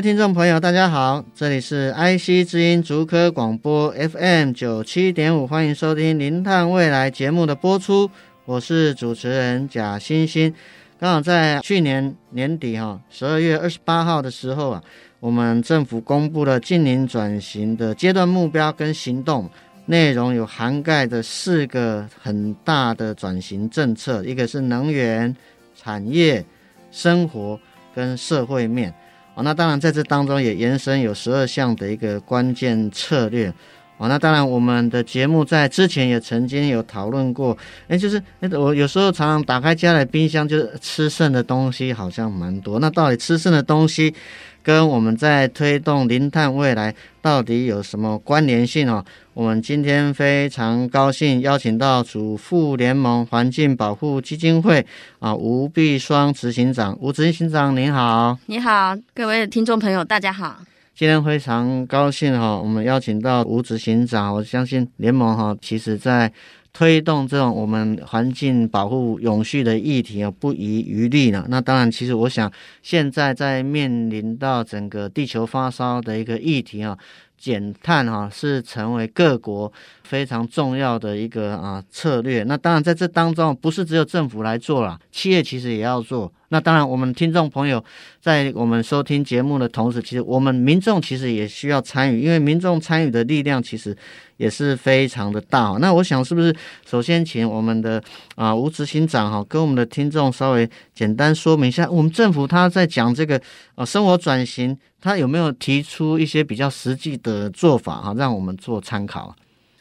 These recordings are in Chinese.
听众朋友，大家好，这里是 IC 之音竹科广播 FM 九七点五，欢迎收听《零碳未来》节目的播出。我是主持人贾欣欣，刚好在去年年底哈，十二月二十八号的时候啊，我们政府公布了净零转型的阶段目标跟行动内容，有涵盖的四个很大的转型政策，一个是能源、产业、生活跟社会面。那当然在这当中也延伸有十二项的一个关键策略。哦，那当然，我们的节目在之前也曾经有讨论过。哎，就是那我有时候常常打开家里的冰箱，就是吃剩的东西好像蛮多。那到底吃剩的东西跟我们在推动零碳未来到底有什么关联性哦？我们今天非常高兴邀请到主妇联盟环境保护基金会啊吴碧双执行长，吴执行长您好。你好，各位听众朋友，大家好。今天非常高兴哈，我们邀请到吴执行长。我相信联盟哈，其实在推动这种我们环境保护永续的议题啊，不遗余力呢。那当然，其实我想现在在面临到整个地球发烧的一个议题啊，减碳哈是成为各国非常重要的一个啊策略。那当然在这当中，不是只有政府来做了，企业其实也要做。那当然，我们听众朋友在我们收听节目的同时，其实我们民众其实也需要参与，因为民众参与的力量其实也是非常的大。那我想，是不是首先请我们的啊吴执行长哈，跟我们的听众稍微简单说明一下，我们政府他在讲这个啊生活转型，他有没有提出一些比较实际的做法哈，让我们做参考？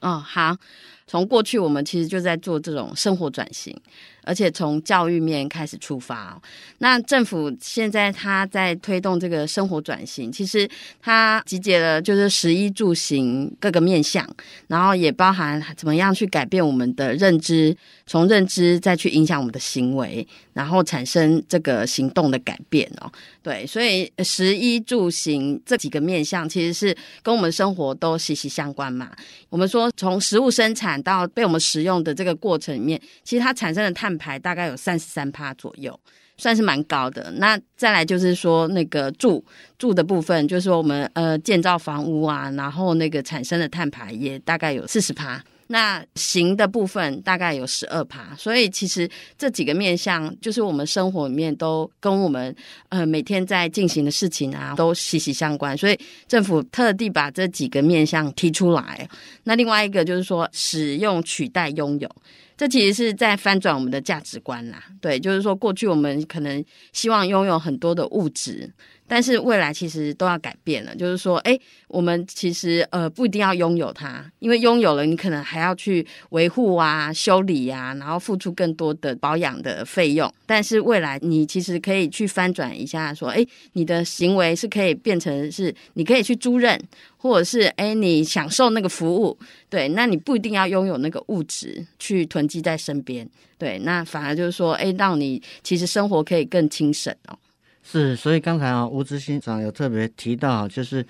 哦，好，从过去我们其实就在做这种生活转型。而且从教育面开始出发，那政府现在他在推动这个生活转型，其实他集结了就是食衣住行各个面向，然后也包含怎么样去改变我们的认知，从认知再去影响我们的行为，然后产生这个行动的改变哦。对，所以食衣住行这几个面向其实是跟我们生活都息息相关嘛。我们说从食物生产到被我们食用的这个过程里面，其实它产生的碳碳排大概有三十三趴左右，算是蛮高的。那再来就是说那个住住的部分，就是说我们呃建造房屋啊，然后那个产生的碳排也大概有四十趴。那行的部分大概有十二趴，所以其实这几个面向，就是我们生活里面都跟我们呃每天在进行的事情啊，都息息相关。所以政府特地把这几个面向提出来。那另外一个就是说，使用取代拥有。这其实是在翻转我们的价值观啦，对，就是说过去我们可能希望拥有很多的物质，但是未来其实都要改变了，就是说，哎，我们其实呃不一定要拥有它，因为拥有了你可能还要去维护啊、修理啊，然后付出更多的保养的费用。但是未来你其实可以去翻转一下，说，哎，你的行为是可以变成是你可以去租赁。或者是哎，你享受那个服务，对，那你不一定要拥有那个物质去囤积在身边，对，那反而就是说，哎，让你其实生活可以更轻省哦。是，所以刚才啊，吴执行长有特别提到，就是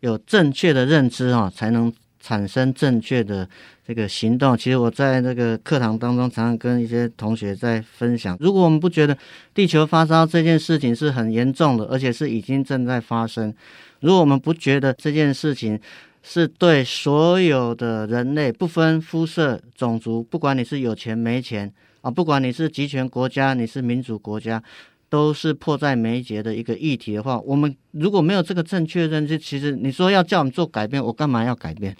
有正确的认知啊，才能产生正确的这个行动。其实我在那个课堂当中，常常跟一些同学在分享，如果我们不觉得地球发烧这件事情是很严重的，而且是已经正在发生。如果我们不觉得这件事情是对所有的人类不分肤色、种族，不管你是有钱没钱啊，不管你是集权国家，你是民主国家，都是迫在眉睫的一个议题的话，我们如果没有这个正确认知，其实你说要叫我们做改变，我干嘛要改变？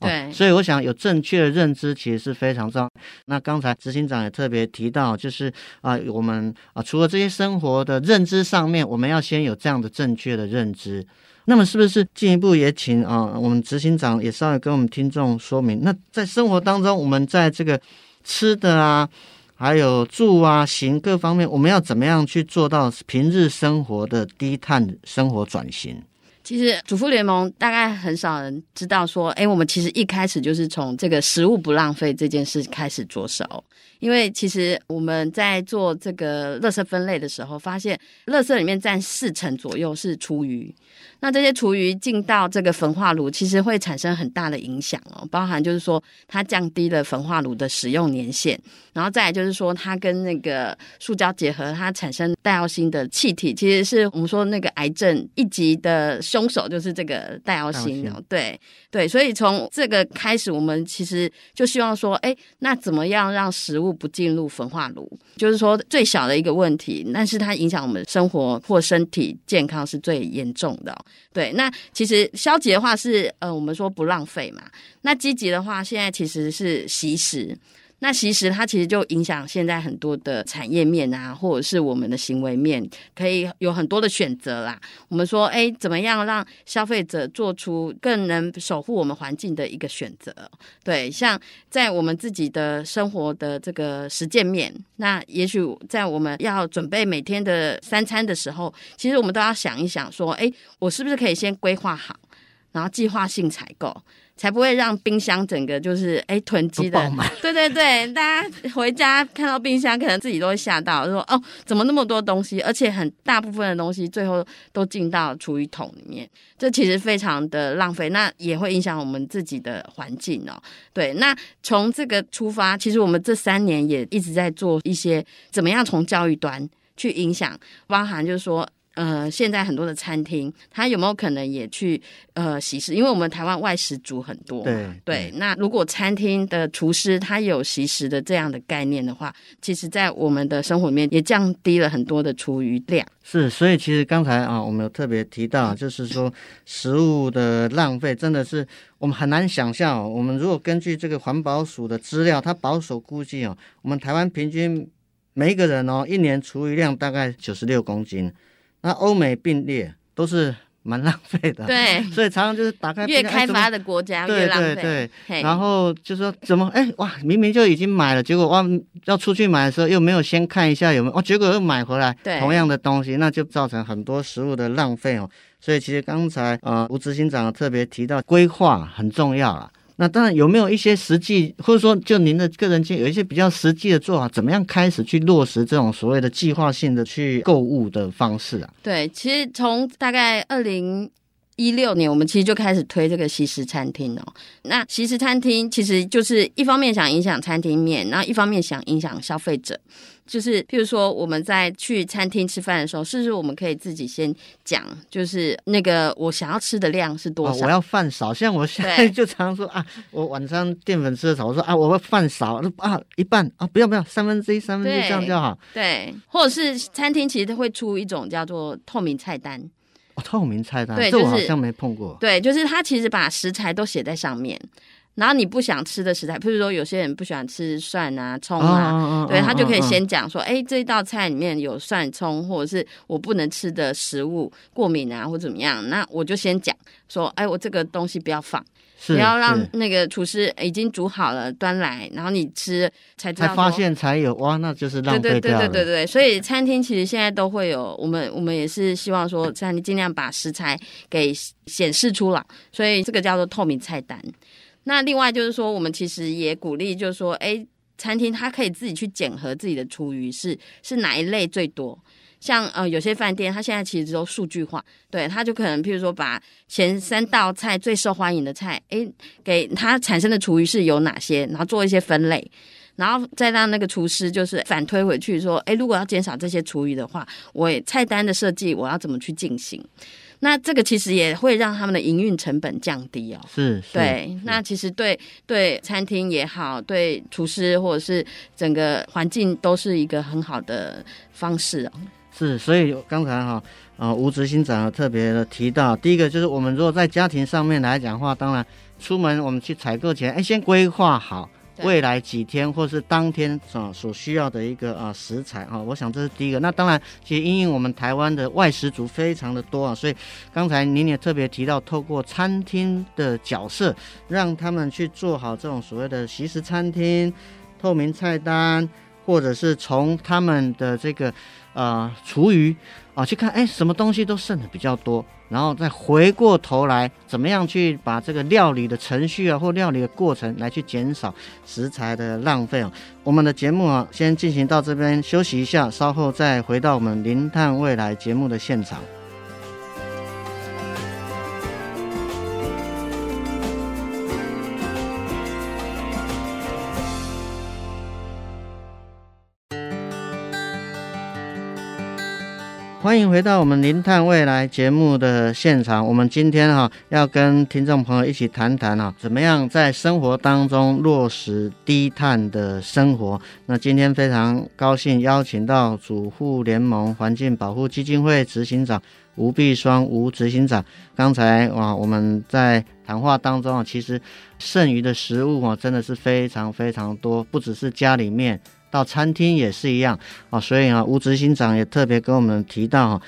对，所以我想有正确的认知其实是非常重要。那刚才执行长也特别提到，就是啊，我们啊，除了这些生活的认知上面，我们要先有这样的正确的认知。那么是不是进一步也请啊，我们执行长也稍微跟我们听众说明，那在生活当中，我们在这个吃的啊，还有住啊、行各方面，我们要怎么样去做到平日生活的低碳生活转型？其实主妇联盟大概很少人知道说，哎，我们其实一开始就是从这个食物不浪费这件事开始着手。因为其实我们在做这个垃圾分类的时候，发现垃圾里面占四成左右是厨余。那这些厨余进到这个焚化炉，其实会产生很大的影响哦，包含就是说它降低了焚化炉的使用年限，然后再来就是说它跟那个塑胶结合，它产生戴奥辛的气体，其实是我们说那个癌症一级的凶手就是这个戴奥辛哦，对对，所以从这个开始，我们其实就希望说，哎，那怎么样让食物不进入焚化炉？就是说最小的一个问题，但是它影响我们生活或身体健康是最严重的。对，那其实消极的话是呃，我们说不浪费嘛。那积极的话，现在其实是惜食。那其实它其实就影响现在很多的产业面啊，或者是我们的行为面，可以有很多的选择啦。我们说，哎，怎么样让消费者做出更能守护我们环境的一个选择？对，像在我们自己的生活的这个实践面，那也许在我们要准备每天的三餐的时候，其实我们都要想一想，说，哎，我是不是可以先规划好，然后计划性采购。才不会让冰箱整个就是哎囤积的，对对对，大家回家看到冰箱，可能自己都会吓到，说哦，怎么那么多东西，而且很大部分的东西最后都进到厨余桶里面，这其实非常的浪费，那也会影响我们自己的环境哦。对，那从这个出发，其实我们这三年也一直在做一些怎么样从教育端去影响，包含就是说。呃，现在很多的餐厅，它有没有可能也去呃习食？因为我们台湾外食族很多，对对。那如果餐厅的厨师他有习食的这样的概念的话，其实，在我们的生活里面也降低了很多的厨余量。是，所以其实刚才啊，我们有特别提到，就是说食物的浪费真的是我们很难想象哦。我们如果根据这个环保署的资料，它保守估计哦，我们台湾平均每一个人哦，一年厨余量大概九十六公斤。那欧美并列都是蛮浪费的，对，所以常常就是打开越开发的国家越浪费，对。对对，然后就说怎么哎哇，明明就已经买了，结果哇要出去买的时候又没有先看一下有没有哦，结果又买回来同样的东西，那就造成很多食物的浪费哦。所以其实刚才呃吴执行长特别提到规划很重要啊。那当然有没有一些实际，或者说就您的个人经验，有一些比较实际的做法，怎么样开始去落实这种所谓的计划性的去购物的方式啊？对，其实从大概二零一六年，我们其实就开始推这个西式餐厅哦。那西式餐厅其实就是一方面想影响餐厅面，然后一方面想影响消费者。就是，譬如说，我们在去餐厅吃饭的时候，是不是我们可以自己先讲，就是那个我想要吃的量是多少？哦、我要饭少，像我现在就常说啊，我晚上淀粉吃的少，我说啊，我要饭少啊，一半啊，不要不要，三分之一，三分之一这样就好。对，或者是餐厅其实会出一种叫做透明菜单。哦，透明菜单，对，这我好像没碰过。对，就是他其实把食材都写在上面。然后你不想吃的食材，譬如说有些人不喜欢吃蒜啊、葱啊，哦、对、哦、他就可以先讲说，哎、哦，这一道菜里面有蒜、葱，或者是我不能吃的食物，过敏啊或怎么样，那我就先讲说，哎，我这个东西不要放，不要让那个厨师已经煮好了端来，然后你吃才知道才发现才有哇，那就是浪费。对对对对对对，所以餐厅其实现在都会有，我们我们也是希望说，餐厅尽量把食材给显示出来，所以这个叫做透明菜单。那另外就是说，我们其实也鼓励，就是说，哎，餐厅它可以自己去检核自己的厨余是是哪一类最多。像呃，有些饭店它现在其实都数据化，对，它就可能譬如说把前三道菜最受欢迎的菜，哎，给它产生的厨余是有哪些，然后做一些分类，然后再让那个厨师就是反推回去说，哎，如果要减少这些厨余的话，我菜单的设计我要怎么去进行？那这个其实也会让他们的营运成本降低哦。是，是对。那其实对对餐厅也好，对厨师或者是整个环境都是一个很好的方式哦。是，所以刚才哈啊吴执行长特别的提到，第一个就是我们如果在家庭上面来讲的话，当然出门我们去采购前，哎，先规划好。未来几天或是当天啊所需要的一个啊食材啊，我想这是第一个。那当然，其实因为我们台湾的外食族非常的多啊，所以刚才您也特别提到，透过餐厅的角色，让他们去做好这种所谓的惜食餐厅、透明菜单。或者是从他们的这个呃厨余啊去看，哎，什么东西都剩的比较多，然后再回过头来，怎么样去把这个料理的程序啊或料理的过程来去减少食材的浪费啊。我们的节目啊，先进行到这边休息一下，稍后再回到我们零碳未来节目的现场。欢迎回到我们《零碳未来》节目的现场。我们今天哈要跟听众朋友一起谈谈哈，怎么样在生活当中落实低碳的生活。那今天非常高兴邀请到主妇联盟环境保护基金会执行长吴碧双吴执行长。刚才哇，我们在谈话当中啊，其实剩余的食物啊，真的是非常非常多，不只是家里面。到餐厅也是一样啊，所以啊，吴执行长也特别跟我们提到，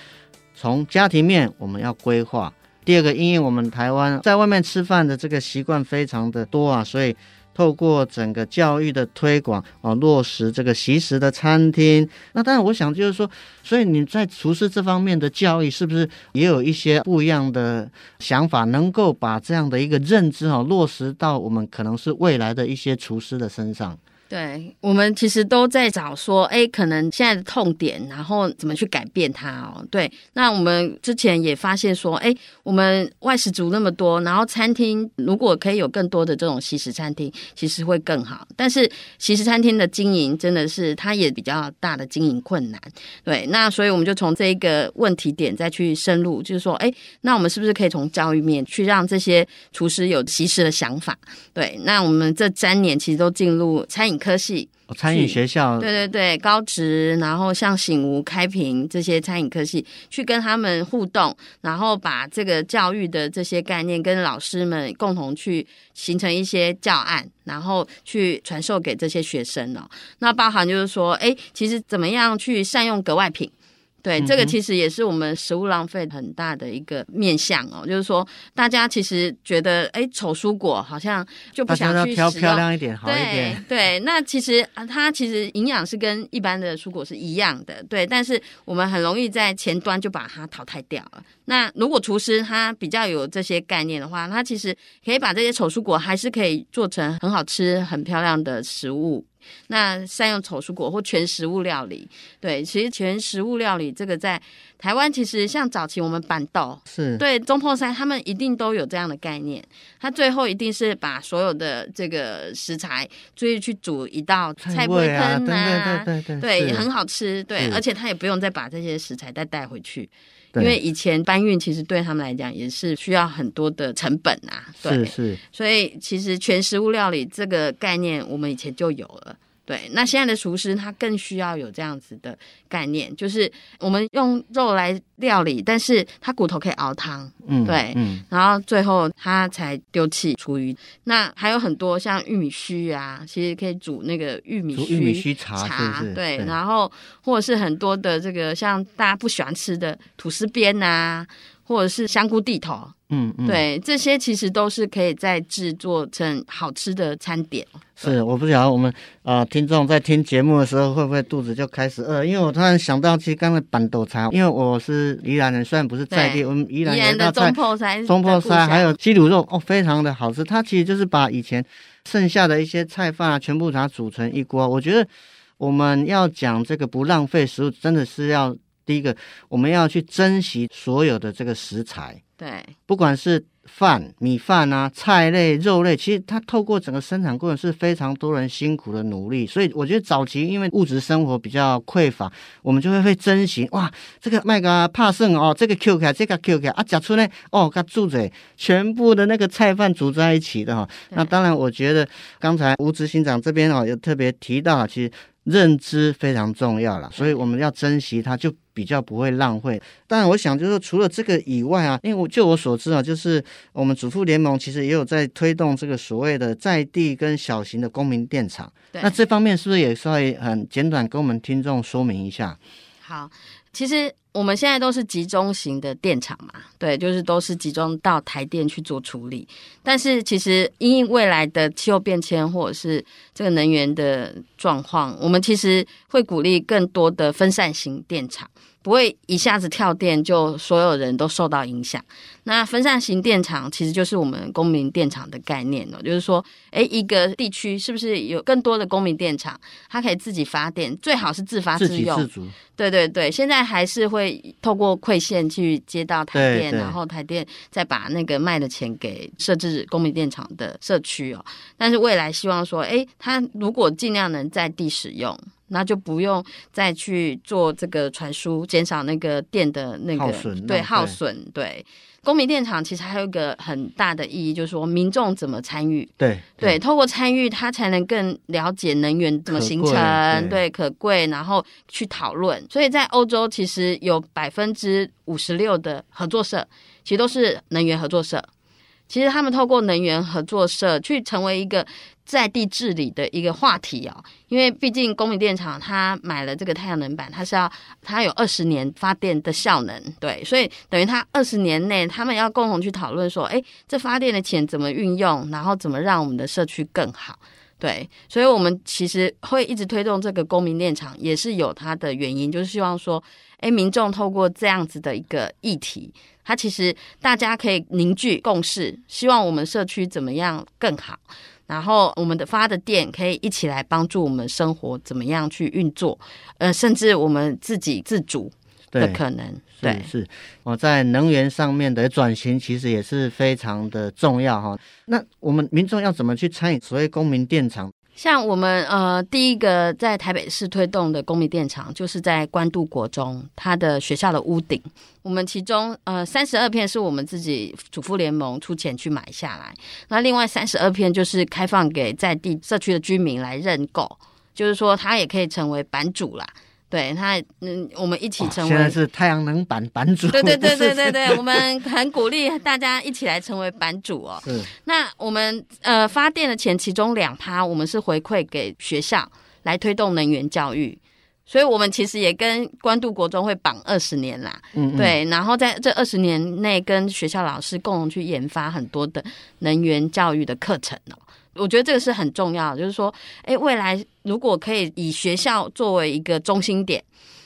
从家庭面我们要规划。第二个，因为我们台湾在外面吃饭的这个习惯非常的多啊，所以透过整个教育的推广啊，落实这个习食的餐厅。那当然，我想就是说，所以你在厨师这方面的教育，是不是也有一些不一样的想法，能够把这样的一个认知啊，落实到我们可能是未来的一些厨师的身上？对，我们其实都在找说，哎，可能现在的痛点，然后怎么去改变它哦。对，那我们之前也发现说，哎，我们外食族那么多，然后餐厅如果可以有更多的这种西食餐厅，其实会更好。但是西食餐厅的经营真的是它也比较大的经营困难。对，那所以我们就从这一个问题点再去深入，就是说，哎，那我们是不是可以从教育面去让这些厨师有西食的想法？对，那我们这三年其实都进入餐饮。科系，餐饮学校，对对对，高职，然后像醒吾、开平这些餐饮科系，去跟他们互动，然后把这个教育的这些概念跟老师们共同去形成一些教案，然后去传授给这些学生哦。那包含就是说，哎，其实怎么样去善用格外品？对，这个其实也是我们食物浪费很大的一个面向哦，就是说大家其实觉得，哎，丑蔬果好像就不想去挑漂亮一点，好一点。对对，那其实啊，它其实营养是跟一般的蔬果是一样的，对。但是我们很容易在前端就把它淘汰掉了。那如果厨师他比较有这些概念的话，他其实可以把这些丑蔬果还是可以做成很好吃、很漂亮的食物。那善用丑蔬果或全食物料理，对，其实全食物料理这个在台湾，其实像早期我们板豆是对中破山，他们一定都有这样的概念。他最后一定是把所有的这个食材，注意去煮一道菜不会喷啊，对对对对，对，也很好吃，对，而且他也不用再把这些食材再带回去。因为以前搬运其实对他们来讲也是需要很多的成本啊，对，是是，所以其实全食物料理这个概念我们以前就有了。对，那现在的厨师他更需要有这样子的概念，就是我们用肉来料理，但是他骨头可以熬汤，嗯，对，嗯，然后最后他才丢弃厨余。那还有很多像玉米须啊，其实可以煮那个玉米须玉米须茶，茶是是对，对，然后或者是很多的这个像大家不喜欢吃的吐司边啊，或者是香菇地头。嗯，嗯，对，这些其实都是可以再制作成好吃的餐点。是，我不晓得我们啊、呃，听众在听节目的时候会不会肚子就开始饿？因为我突然想到，其实刚才板豆菜，因为我是宜兰人，虽然不是在地，我们宜兰有一道菜，中破菜，中破菜还有鸡卤肉哦，非常的好吃。它其实就是把以前剩下的一些菜饭啊，全部把它煮成一锅。我觉得我们要讲这个不浪费食物，真的是要第一个，我们要去珍惜所有的这个食材。对，不管是饭、米饭啊、菜类、肉类，其实它透过整个生产过程是非常多人辛苦的努力。所以我觉得早期因为物质生活比较匮乏，我们就会会珍惜哇，这个麦个怕剩哦，这个 Q 开，这个 Q 开啊，夹出来哦，它住嘴全部的那个菜饭煮在一起的哈。那当然，我觉得刚才吴执行长这边哦，有特别提到，其实。认知非常重要了，所以我们要珍惜它，就比较不会浪费。当然，我想就是说，除了这个以外啊，因为我就我所知啊，就是我们主妇联盟其实也有在推动这个所谓的在地跟小型的公民电厂。那这方面是不是也稍微很简短跟我们听众说明一下？好。其实我们现在都是集中型的电厂嘛，对，就是都是集中到台电去做处理。但是其实因未来的气候变迁或者是这个能源的状况，我们其实会鼓励更多的分散型电厂。不会一下子跳电，就所有人都受到影响。那分散型电厂其实就是我们公民电厂的概念哦，就是说，诶，一个地区是不是有更多的公民电厂，它可以自己发电，最好是自发自用。自给自足。对对对，现在还是会透过馈线去接到台电，然后台电再把那个卖的钱给设置公民电厂的社区哦。但是未来希望说，哎，它如果尽量能在地使用。那就不用再去做这个传输，减少那个电的那个耗损，对耗损。对，公民电厂其实还有一个很大的意义，就是说民众怎么参与。对对，透过参与，他才能更了解能源怎么形成，对，可贵，然后去讨论。所以在欧洲，其实有百分之五十六的合作社，其实都是能源合作社。其实他们透过能源合作社去成为一个。在地治理的一个话题哦，因为毕竟公民电厂它买了这个太阳能板，它是要它有二十年发电的效能，对，所以等于它二十年内他们要共同去讨论说，哎，这发电的钱怎么运用，然后怎么让我们的社区更好，对，所以我们其实会一直推动这个公民电厂，也是有它的原因，就是希望说，哎，民众透过这样子的一个议题，它其实大家可以凝聚共识，希望我们社区怎么样更好。然后我们的发的电可以一起来帮助我们生活怎么样去运作，呃，甚至我们自己自主的可能。对，对是我在能源上面的转型其实也是非常的重要哈。那我们民众要怎么去参与所谓公民电厂？像我们呃，第一个在台北市推动的公民电厂，就是在关渡国中，它的学校的屋顶。我们其中呃三十二片是我们自己主妇联盟出钱去买下来，那另外三十二片就是开放给在地社区的居民来认购，就是说他也可以成为版主啦。对他，嗯，我们一起成为。现在是太阳能板版主。对对对 对对对，我们很鼓励大家一起来成为版主哦。是。那我们呃发电的钱，其中两趴我们是回馈给学校来推动能源教育，所以我们其实也跟关渡国中会绑二十年啦。嗯，嗯。对，然后在这二十年内，跟学校老师共同去研发很多的能源教育的课程哦。我觉得这个是很重要，就是说，哎，未来如果可以以学校作为一个中心点。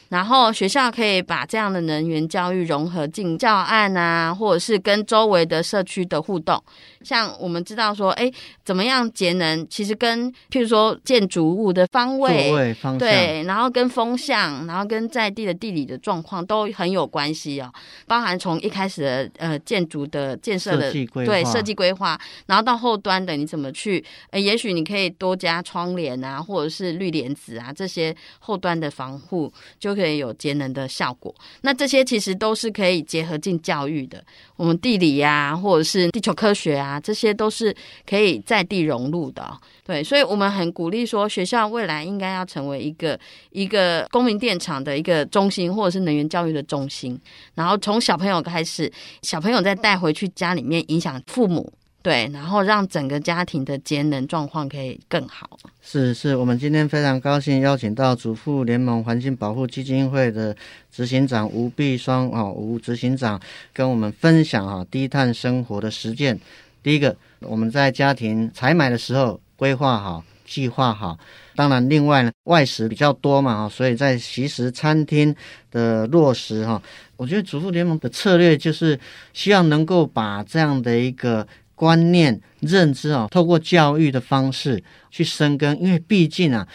然后学校可以把这样的能源教育融合进教案啊，或者是跟周围的社区的互动。像我们知道说，哎，怎么样节能？其实跟譬如说建筑物的方位、位方向，对，然后跟风向，然后跟在地的地理的状况都很有关系哦。包含从一开始的呃建筑的建设的设计规划，对，设计规划，然后到后端的你怎么去？呃，也许你可以多加窗帘啊，或者是绿帘子啊，这些后端的防护就。可以有节能的效果，那这些其实都是可以结合进教育的。我们地理呀、啊，或者是地球科学啊，啊这些都是可以在地融入的。对，所以我们很鼓励说，学校未来应该要成为一个一个公民电厂的一个中心，或者是能源教育的中心。然后从小朋友开始，小朋友再带回去家里面，影响父母。对，然后让整个家庭的节能状况可以更好。是是，我们今天非常高兴邀请到祖父联盟环境保护基金会的执行长吴碧双啊，吴执行长跟我们分享啊低碳生活的实践。第一个，我们在家庭采买的时候规划好、计划好。当然，另外呢，外食比较多嘛，哈所以在其实餐厅的落实哈，我觉得主妇联盟的策略就是希望能够把这样的一个。观念认知啊，透过教育的方式去深耕，因为毕竟啊，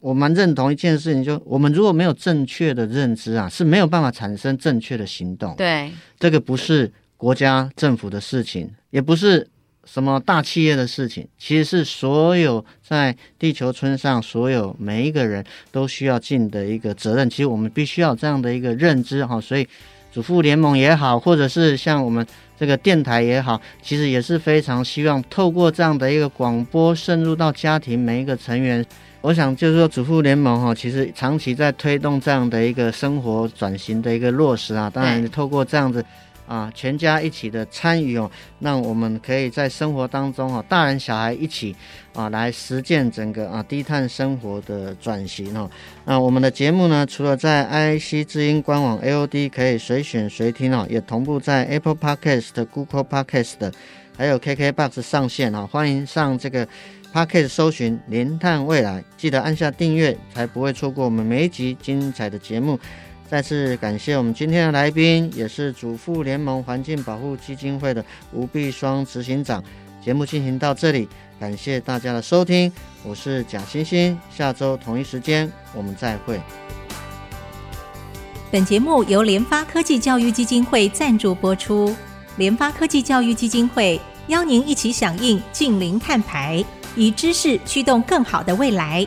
我们认同一件事情，就我们如果没有正确的认知啊，是没有办法产生正确的行动。对，这个不是国家政府的事情，也不是什么大企业的事情，其实是所有在地球村上所有每一个人都需要尽的一个责任。其实我们必须要这样的一个认知哈，所以主妇联盟也好，或者是像我们。这个电台也好，其实也是非常希望透过这样的一个广播渗入到家庭每一个成员。我想就是说，主妇联盟哈，其实长期在推动这样的一个生活转型的一个落实啊。当然，透过这样子啊，全家一起的参与哦，让我们可以在生活当中哦，大人小孩一起啊来实践整个啊低碳生活的转型哦。那我们的节目呢，除了在 IC 之音官网 AOD 可以随选随听哦，也同步在 Apple Podcast、Google Podcast 还有 KKBox 上线哦。欢迎上这个 Podcast 搜寻“零碳未来”，记得按下订阅，才不会错过我们每一集精彩的节目。再次感谢我们今天的来宾，也是主妇联盟环境保护基金会的吴碧双执行长。节目进行到这里，感谢大家的收听，我是贾欣欣，下周同一时间我们再会。本节目由联发科技教育基金会赞助播出，联发科技教育基金会邀您一起响应近零碳排，以知识驱动更好的未来。